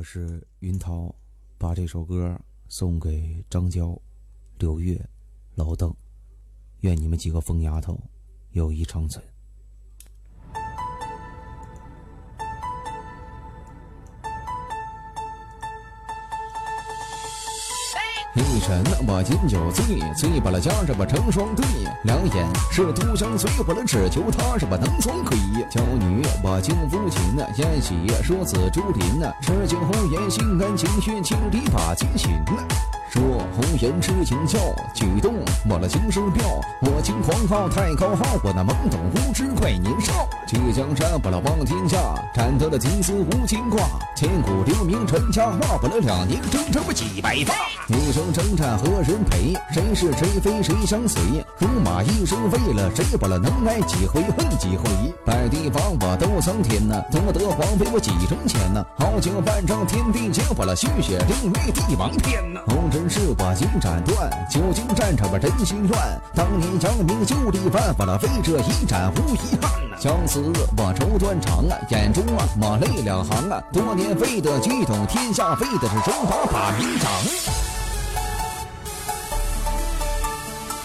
我是云涛，把这首歌送给张娇、柳月、老邓，愿你们几个疯丫头友谊长存。一人我饮酒醉，醉把了家人我成双对，两眼是独相随，我了只求他日我能双归。娇女我敬父亲呐，宴喜说子朱林痴情红颜心甘情愿，情敌把情寻。说红颜痴情笑，举动我了情深妙，我轻狂傲太高傲，我那懵懂无知怪年少。去江山我了望天下，斩得了金丝无牵挂，千古留名传佳话，我了两年征程我几百发。一生征战何人陪？谁是谁非谁相随？戎马一生为了谁？我了能爱几回恨几回？百地方我都曾天呐，夺得皇妃我几成钱呐？豪情万丈天地间，我了续血凌虐帝王篇呐。真是我经斩断，久经战场我人心乱。当年扬名就立万，我了为这一战无遗憾。相思我愁断肠啊，眼中啊我泪两行啊。多年为的激动天下，为的是中华把名扬。